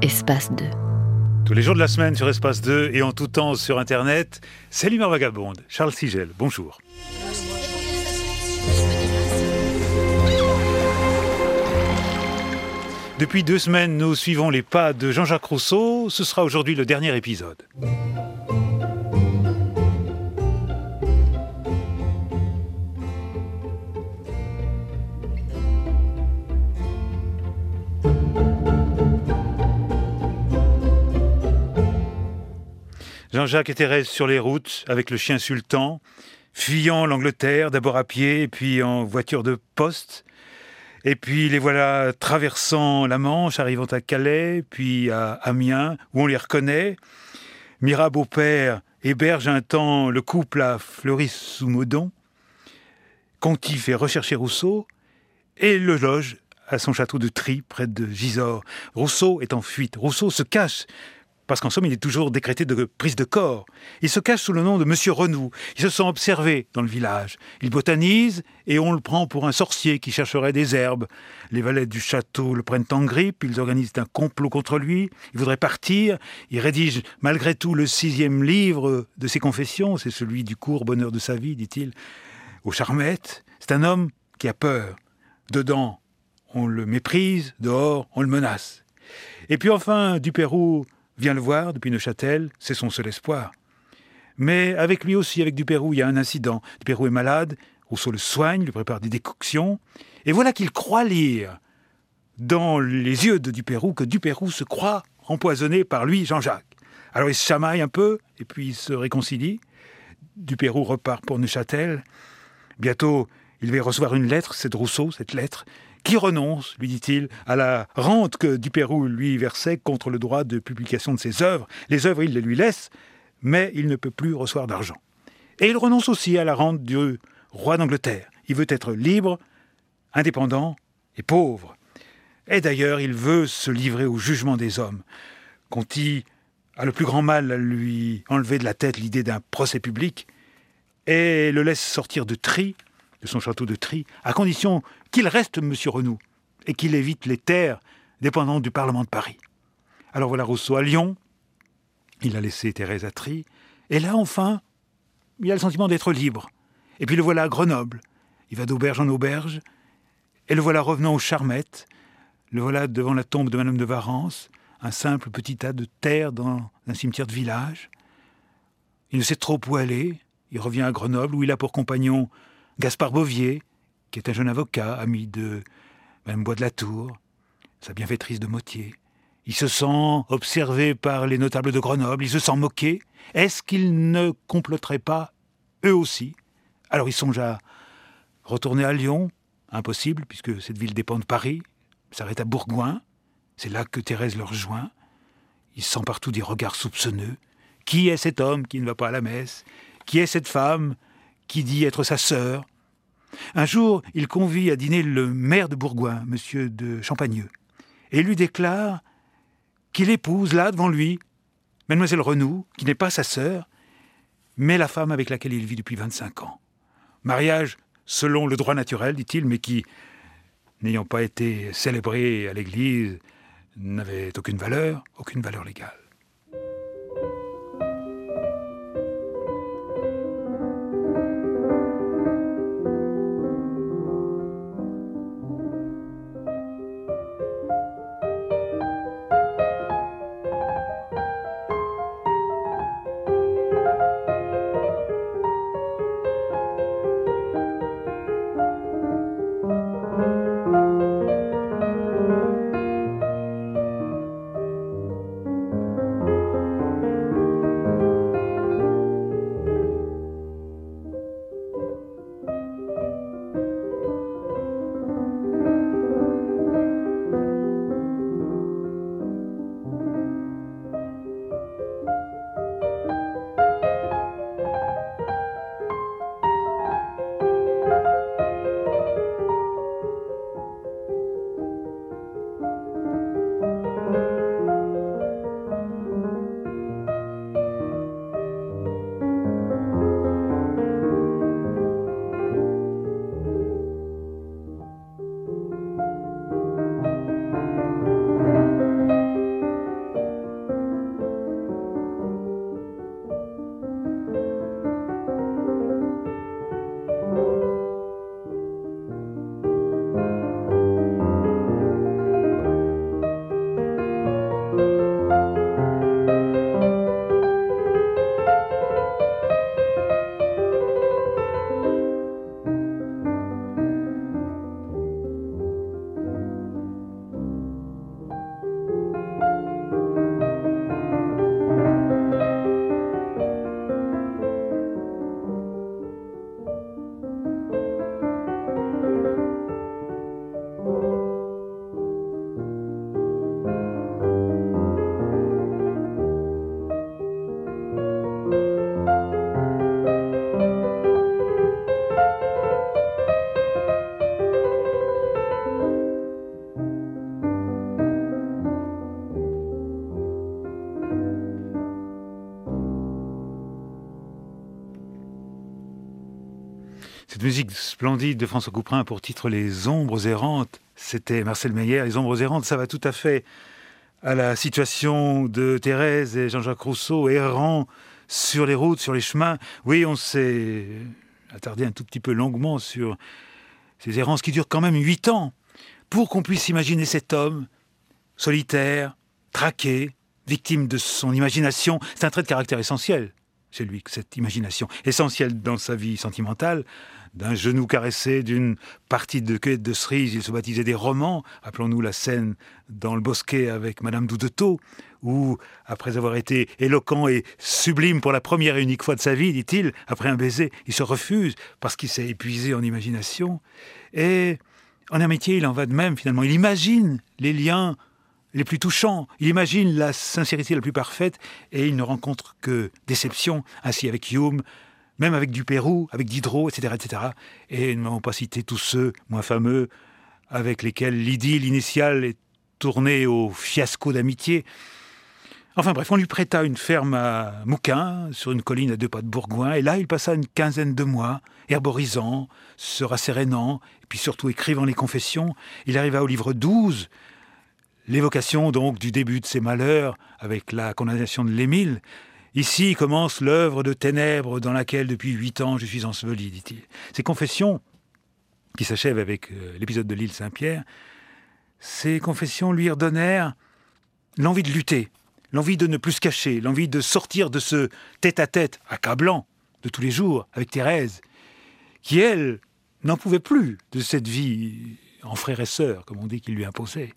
Espace 2. Tous les jours de la semaine sur Espace 2 et en tout temps sur Internet, c'est l'humeur vagabonde. Charles Sigel, bonjour. Depuis deux semaines, nous suivons les pas de Jean-Jacques Rousseau. Ce sera aujourd'hui le dernier épisode. Jean-Jacques et Thérèse sur les routes avec le chien sultan, fuyant l'Angleterre, d'abord à pied, puis en voiture de poste. Et puis les voilà traversant la Manche, arrivant à Calais, puis à Amiens, où on les reconnaît. Mira Beaupère héberge un temps le couple à Fleury-sous-Maudon. Conti fait rechercher Rousseau et le loge à son château de Tri, près de Gisors. Rousseau est en fuite. Rousseau se cache parce qu'en somme, il est toujours décrété de prise de corps. Il se cache sous le nom de Monsieur Renou. Il se sent observé dans le village. Il botanise et on le prend pour un sorcier qui chercherait des herbes. Les valets du château le prennent en grippe, ils organisent un complot contre lui. Il voudrait partir. Il rédige malgré tout le sixième livre de ses confessions. C'est celui du court bonheur de sa vie, dit-il, aux charmettes. C'est un homme qui a peur. Dedans, on le méprise, dehors, on le menace. Et puis enfin, du Pérou vient le voir depuis Neuchâtel, c'est son seul espoir. Mais avec lui aussi, avec Dupérou, il y a un incident. Dupérou est malade, Rousseau le soigne, lui prépare des décoctions, et voilà qu'il croit lire dans les yeux de Dupérou que Dupérou se croit empoisonné par lui, Jean-Jacques. Alors il se chamaille un peu, et puis il se réconcilie. Dupérou repart pour Neuchâtel. Bientôt, il va recevoir une lettre, c'est de Rousseau, cette lettre, qui renonce, lui dit-il, à la rente que Dupérou lui versait contre le droit de publication de ses œuvres. Les œuvres, il les lui laisse, mais il ne peut plus recevoir d'argent. Et il renonce aussi à la rente du roi d'Angleterre. Il veut être libre, indépendant et pauvre. Et d'ailleurs, il veut se livrer au jugement des hommes. Conti a le plus grand mal à lui enlever de la tête l'idée d'un procès public et le laisse sortir de Tri, de son château de Tri, à condition qu'il reste M. Renou et qu'il évite les terres dépendantes du Parlement de Paris. Alors voilà Rousseau à Lyon, il a laissé Thérèse à Tri, et là enfin, il a le sentiment d'être libre. Et puis le voilà à Grenoble, il va d'auberge en auberge, et le voilà revenant aux Charmettes, le voilà devant la tombe de Madame de Varence, un simple petit tas de terre dans un cimetière de village. Il ne sait trop où aller, il revient à Grenoble où il a pour compagnon Gaspard Bovier, qui est un jeune avocat, ami de Mme Bois de la Tour, sa bienfaitrice de Motier. Il se sent observé par les notables de Grenoble, il se sent moqué. Est-ce qu'ils ne comploteraient pas, eux aussi? Alors il songe à retourner à Lyon, impossible, puisque cette ville dépend de Paris, s'arrête à Bourgoin, c'est là que Thérèse le rejoint. Il sent partout des regards soupçonneux. Qui est cet homme qui ne va pas à la messe? Qui est cette femme qui dit être sa sœur un jour, il convie à dîner le maire de Bourgoin, monsieur de Champagneux, et lui déclare qu'il épouse là devant lui mademoiselle Renou, qui n'est pas sa sœur, mais la femme avec laquelle il vit depuis 25 ans. Mariage selon le droit naturel, dit-il, mais qui, n'ayant pas été célébré à l'Église, n'avait aucune valeur, aucune valeur légale. Splendide de François Couperin pour titre Les ombres errantes, c'était Marcel Meyer. Les ombres errantes, ça va tout à fait à la situation de Thérèse et Jean-Jacques Rousseau errant sur les routes, sur les chemins. Oui, on s'est attardé un tout petit peu longuement sur ces errances qui durent quand même huit ans, pour qu'on puisse imaginer cet homme solitaire, traqué, victime de son imagination. C'est un trait de caractère essentiel chez lui, cette imagination, essentielle dans sa vie sentimentale, d'un genou caressé, d'une partie de cueillette de cerises, il se baptisait des romans. Appelons-nous la scène dans le bosquet avec Madame Doudetot, où, après avoir été éloquent et sublime pour la première et unique fois de sa vie, dit-il, après un baiser, il se refuse parce qu'il s'est épuisé en imagination. Et en amitié, il en va de même finalement. Il imagine les liens les plus touchants. Il imagine la sincérité la plus parfaite et il ne rencontre que déception, ainsi avec Hume, même avec Dupérou, avec Diderot, etc. etc. Et nous n'avons pas cité tous ceux moins fameux avec lesquels l'idylle initiale est tournée au fiasco d'amitié. Enfin bref, on lui prêta une ferme à Mouquin, sur une colline à deux pas de Bourgoin, et là il passa une quinzaine de mois, herborisant, se rassérénant, et puis surtout écrivant les confessions. Il arriva au livre 12, L'évocation donc du début de ses malheurs avec la condamnation de l'Émile. Ici commence l'œuvre de ténèbres dans laquelle depuis huit ans je suis enseveli, dit-il. Ces confessions, qui s'achèvent avec euh, l'épisode de l'île Saint-Pierre, ces confessions lui redonnèrent l'envie de lutter, l'envie de ne plus se cacher, l'envie de sortir de ce tête-à-tête accablant de tous les jours avec Thérèse, qui, elle, n'en pouvait plus de cette vie en frère et sœur, comme on dit qu'il lui imposait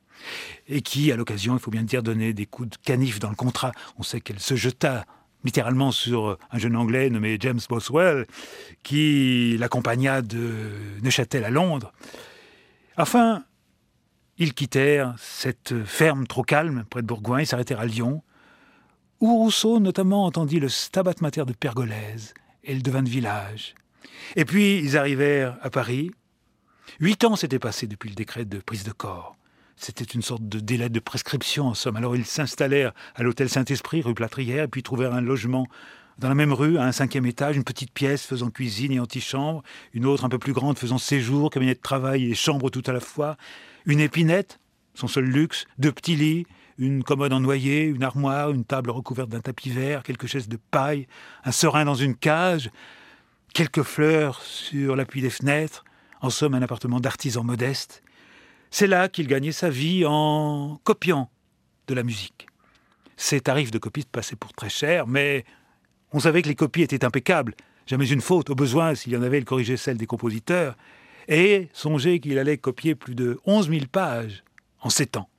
et qui, à l'occasion, il faut bien dire, donnait des coups de canif dans le contrat. On sait qu'elle se jeta littéralement sur un jeune Anglais nommé James Boswell, qui l'accompagna de Neuchâtel à Londres. Enfin, ils quittèrent cette ferme trop calme près de Bourgoin et s'arrêtèrent à Lyon, où Rousseau notamment entendit le stabat mater de Pergolèse et le devin de village. Et puis ils arrivèrent à Paris. Huit ans s'étaient passés depuis le décret de prise de corps. C'était une sorte de délai de prescription, en somme. Alors ils s'installèrent à l'hôtel Saint-Esprit, rue Plâtrière, puis trouvèrent un logement dans la même rue, à un cinquième étage, une petite pièce faisant cuisine et antichambre, une autre un peu plus grande faisant séjour, cabinet de travail et chambre tout à la fois, une épinette, son seul luxe, deux petits lits, une commode en noyer, une armoire, une table recouverte d'un tapis vert, quelques chaises de paille, un serin dans une cage, quelques fleurs sur l'appui des fenêtres, en somme un appartement d'artisan modeste, c'est là qu'il gagnait sa vie en copiant de la musique. Ses tarifs de copiste passaient pour très cher, mais on savait que les copies étaient impeccables. Jamais une faute, au besoin, s'il y en avait, il corrigeait celle des compositeurs. Et songez qu'il allait copier plus de 11 000 pages en sept ans.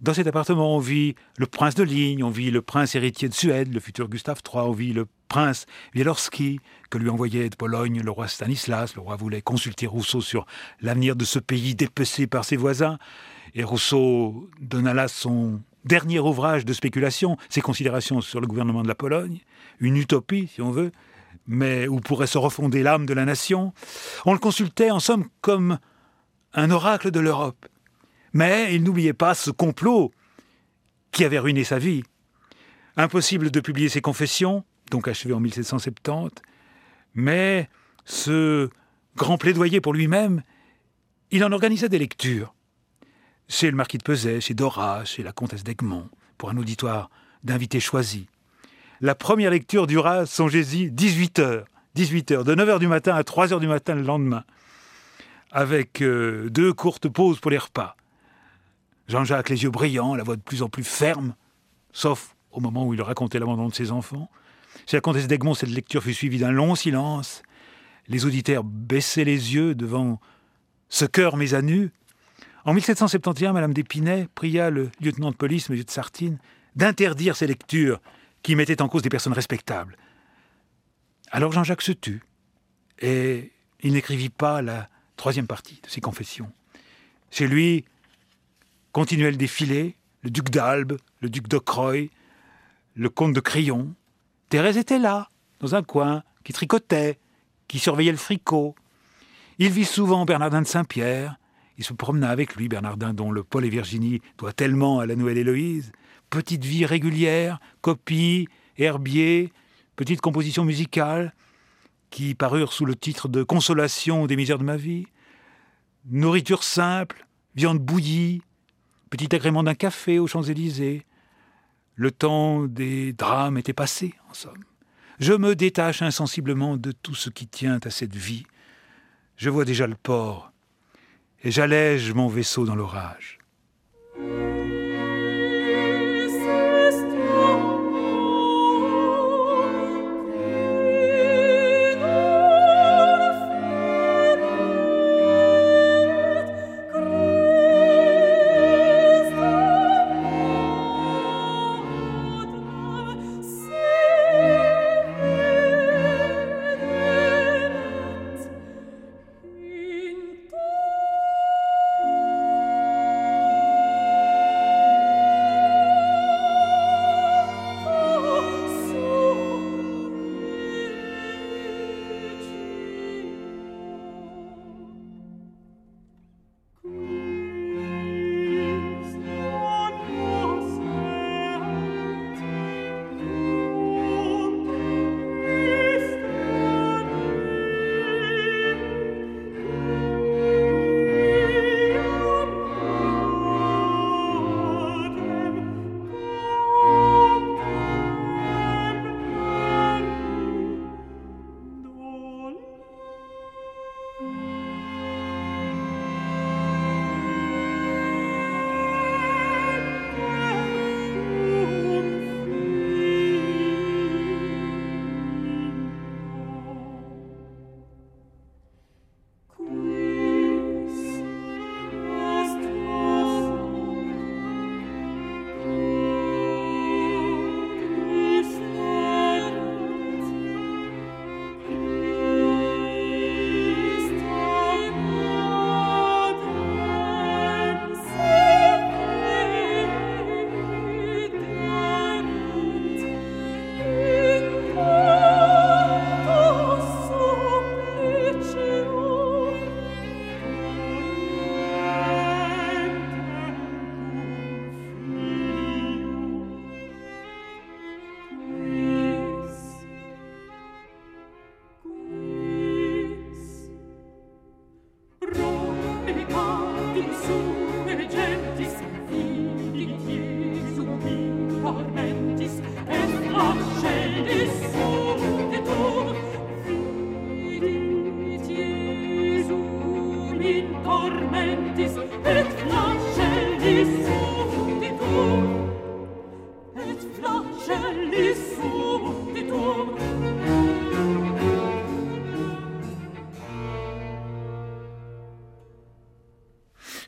Dans cet appartement, on vit le prince de Ligne, on vit le prince héritier de Suède, le futur Gustave III, on vit le prince Wielorski, que lui envoyait de Pologne le roi Stanislas. Le roi voulait consulter Rousseau sur l'avenir de ce pays dépecé par ses voisins. Et Rousseau donna là son dernier ouvrage de spéculation, ses considérations sur le gouvernement de la Pologne, une utopie, si on veut, mais où pourrait se refonder l'âme de la nation. On le consultait en somme comme un oracle de l'Europe. Mais il n'oubliait pas ce complot qui avait ruiné sa vie. Impossible de publier ses confessions, donc achevé en 1770, mais ce grand plaidoyer pour lui-même, il en organisait des lectures. Chez le marquis de Peset, chez Dora, chez la comtesse d'Egmont, pour un auditoire d'invités choisis. La première lecture dura, songez-y, 18 heures. 18 heures, de 9 heures du matin à 3 heures du matin le lendemain, avec euh, deux courtes pauses pour les repas. Jean-Jacques, les yeux brillants, la voix de plus en plus ferme, sauf au moment où il racontait l'abandon de ses enfants. Chez la comtesse d'Egmont, cette lecture fut suivie d'un long silence. Les auditeurs baissaient les yeux devant ce cœur mis à nu. En 1771, Madame d'Épinay pria le lieutenant de police, M. de Sartine, d'interdire ces lectures qui mettaient en cause des personnes respectables. Alors Jean-Jacques se tut et il n'écrivit pas la troisième partie de ses confessions. Chez lui, continuait le défilé, le duc d'Albe, le duc d'Ocroy, le comte de Crillon, Thérèse était là, dans un coin, qui tricotait, qui surveillait le fricot. Il vit souvent Bernardin de Saint-Pierre. Il se promena avec lui, Bernardin, dont le Paul et Virginie doit tellement à la nouvelle Héloïse. Petite vie régulière, copie, herbier, petite composition musicale. qui parurent sous le titre de Consolation des misères de ma vie. Nourriture simple, viande bouillie, petit agrément d'un café aux Champs-Élysées. Le temps des drames était passé, en somme. Je me détache insensiblement de tout ce qui tient à cette vie. Je vois déjà le port, et j'allège mon vaisseau dans l'orage.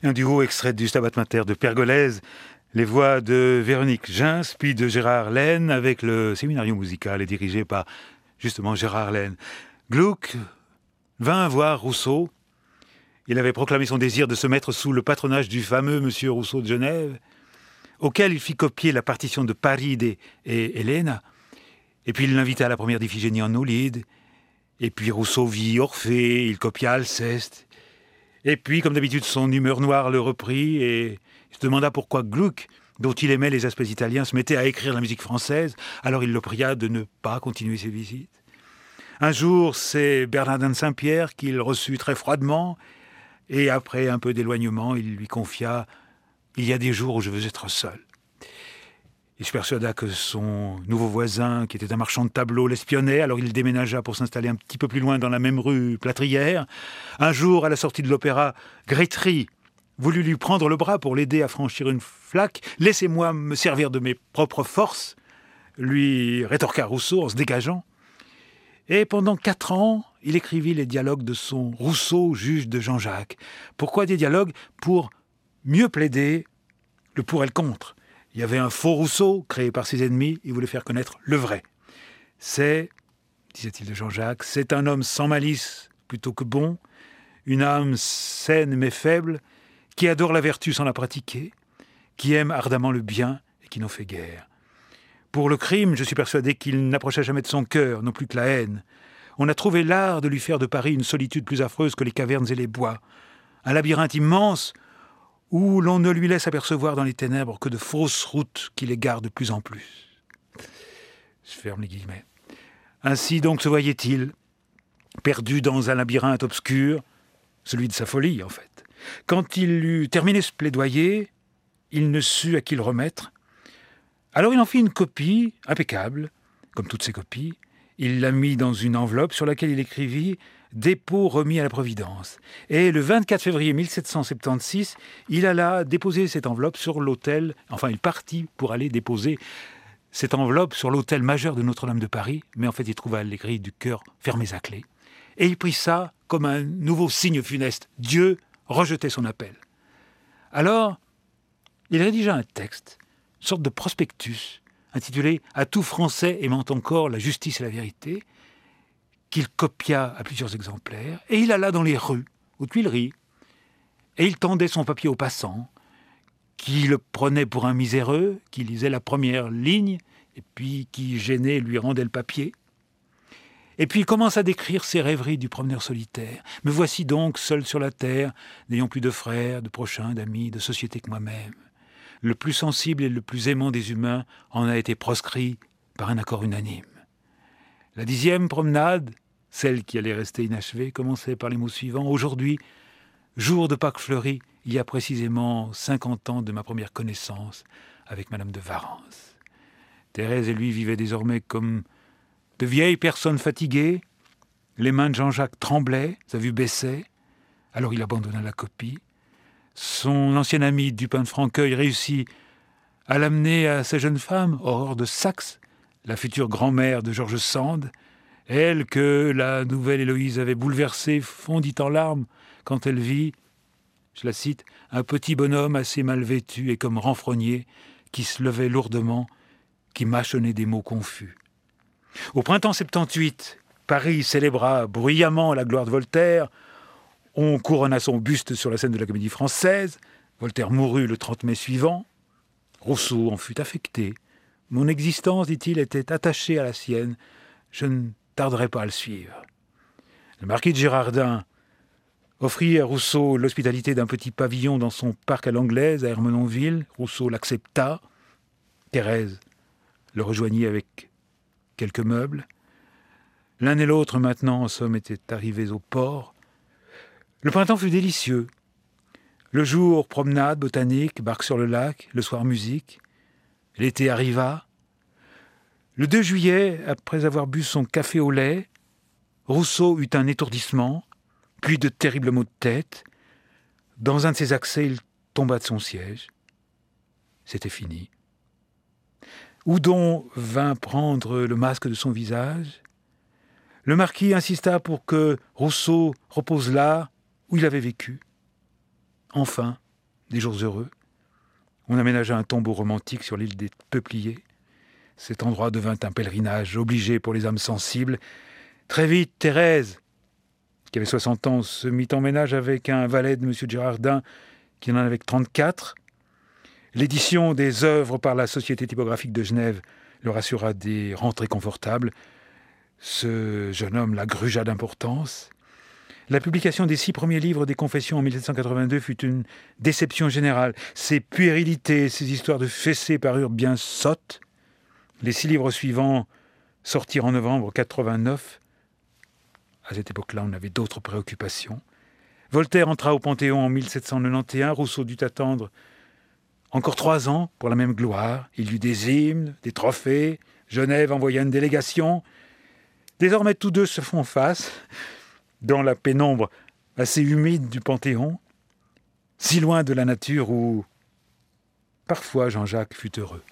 Un duo extrait du Stabat Mater de Pergolèse, les voix de Véronique Jins, puis de Gérard Laine, avec le séminario musical et dirigé par justement Gérard Laine. Gluck vint voir Rousseau. Il avait proclamé son désir de se mettre sous le patronage du fameux Monsieur Rousseau de Genève, auquel il fit copier la partition de Paride et Helena. Et puis il l'invita à la première d'Iphigénie en Oulide. Et puis Rousseau vit Orphée, il copia Alceste. Et puis, comme d'habitude, son humeur noire le reprit et il se demanda pourquoi Gluck, dont il aimait les aspects italiens, se mettait à écrire la musique française. Alors il le pria de ne pas continuer ses visites. Un jour, c'est Bernardin de Saint-Pierre qu'il reçut très froidement, et après un peu d'éloignement, il lui confia Il y a des jours où je veux être seul. Il se persuada que son nouveau voisin, qui était un marchand de tableaux, l'espionnait, alors il déménagea pour s'installer un petit peu plus loin dans la même rue plâtrière. Un jour, à la sortie de l'opéra, Grétry voulut lui prendre le bras pour l'aider à franchir une flaque. Laissez-moi me servir de mes propres forces, lui rétorqua Rousseau en se dégageant. Et pendant quatre ans, il écrivit les dialogues de son Rousseau, juge de Jean-Jacques. Pourquoi des dialogues? Pour mieux plaider le pour et le contre. Il y avait un faux Rousseau créé par ses ennemis, il voulait faire connaître le vrai. C'est, disait-il de Jean-Jacques, c'est un homme sans malice plutôt que bon, une âme saine mais faible, qui adore la vertu sans la pratiquer, qui aime ardemment le bien et qui n'en fait guère. Pour le crime, je suis persuadé qu'il n'approcha jamais de son cœur, non plus que la haine. On a trouvé l'art de lui faire de Paris une solitude plus affreuse que les cavernes et les bois, un labyrinthe immense où l'on ne lui laisse apercevoir dans les ténèbres que de fausses routes qui l'égardent de plus en plus. Je ferme les guillemets. Ainsi donc se voyait-il, perdu dans un labyrinthe obscur, celui de sa folie en fait. Quand il eut terminé ce plaidoyer, il ne sut à qui le remettre. Alors il en fit une copie, impeccable, comme toutes ses copies. Il la mit dans une enveloppe sur laquelle il écrivit dépôt remis à la Providence. Et le 24 février 1776, il alla déposer cette enveloppe sur l'hôtel, enfin il partit pour aller déposer cette enveloppe sur l'hôtel majeur de Notre-Dame de Paris, mais en fait il trouva les grilles du cœur fermées à clé. Et il prit ça comme un nouveau signe funeste. Dieu rejetait son appel. Alors, il rédigea un texte, une sorte de prospectus, intitulé À tout Français aimant encore la justice et la vérité, qu'il copia à plusieurs exemplaires, et il alla dans les rues, aux Tuileries, et il tendait son papier aux passants, qui le prenaient pour un miséreux, qui lisait la première ligne, et puis qui, gêné, lui rendait le papier. Et puis il commence à décrire ses rêveries du promeneur solitaire. Me voici donc seul sur la terre, n'ayant plus de frères, de prochains, d'amis, de société que moi-même. Le plus sensible et le plus aimant des humains en a été proscrit par un accord unanime. La dixième promenade, celle qui allait rester inachevée, commençait par les mots suivants. Aujourd'hui, jour de Pâques fleuries, il y a précisément cinquante ans de ma première connaissance avec Madame de Varence. Thérèse et lui vivaient désormais comme de vieilles personnes fatiguées. Les mains de Jean-Jacques tremblaient, sa vue baissait. Alors il abandonna la copie. Son ancien ami Dupin de Franqueuil réussit à l'amener à sa jeune femme, Aurore de Saxe, la future grand-mère de Georges Sand, elle que la nouvelle Héloïse avait bouleversée, fondit en larmes quand elle vit, je la cite, un petit bonhomme assez mal vêtu et comme renfrogné, qui se levait lourdement, qui mâchonnait des mots confus. Au printemps 78, Paris célébra bruyamment la gloire de Voltaire. On couronna son buste sur la scène de la Comédie Française. Voltaire mourut le 30 mai suivant. Rousseau en fut affecté. Mon existence, dit-il, était attachée à la sienne. Je ne tarderai pas à le suivre. Le marquis de Girardin offrit à Rousseau l'hospitalité d'un petit pavillon dans son parc à l'anglaise, à Hermenonville. Rousseau l'accepta. Thérèse le rejoignit avec quelques meubles. L'un et l'autre, maintenant, en somme, étaient arrivés au port. Le printemps fut délicieux. Le jour, promenade, botanique, barque sur le lac, le soir, musique. L'été arriva. Le 2 juillet, après avoir bu son café au lait, Rousseau eut un étourdissement, puis de terribles maux de tête. Dans un de ses accès, il tomba de son siège. C'était fini. Houdon vint prendre le masque de son visage? Le marquis insista pour que Rousseau repose là où il avait vécu. Enfin, des jours heureux. On aménagea un tombeau romantique sur l'île des Peupliers. Cet endroit devint un pèlerinage obligé pour les âmes sensibles. Très vite, Thérèse, qui avait 60 ans, se mit en ménage avec un valet de M. Girardin, qui en avait 34. L'édition des œuvres par la Société typographique de Genève leur assura des rentrées confortables. Ce jeune homme la grugea d'importance. La publication des six premiers livres des Confessions en 1782 fut une déception générale. Ces puérilités, ces histoires de fessées parurent bien sottes. Les six livres suivants sortirent en novembre 89. À cette époque-là, on avait d'autres préoccupations. Voltaire entra au Panthéon en 1791. Rousseau dut attendre encore trois ans pour la même gloire. Il eut des hymnes, des trophées. Genève envoya une délégation. Désormais, tous deux se font face dans la pénombre assez humide du Panthéon, si loin de la nature où parfois Jean-Jacques fut heureux.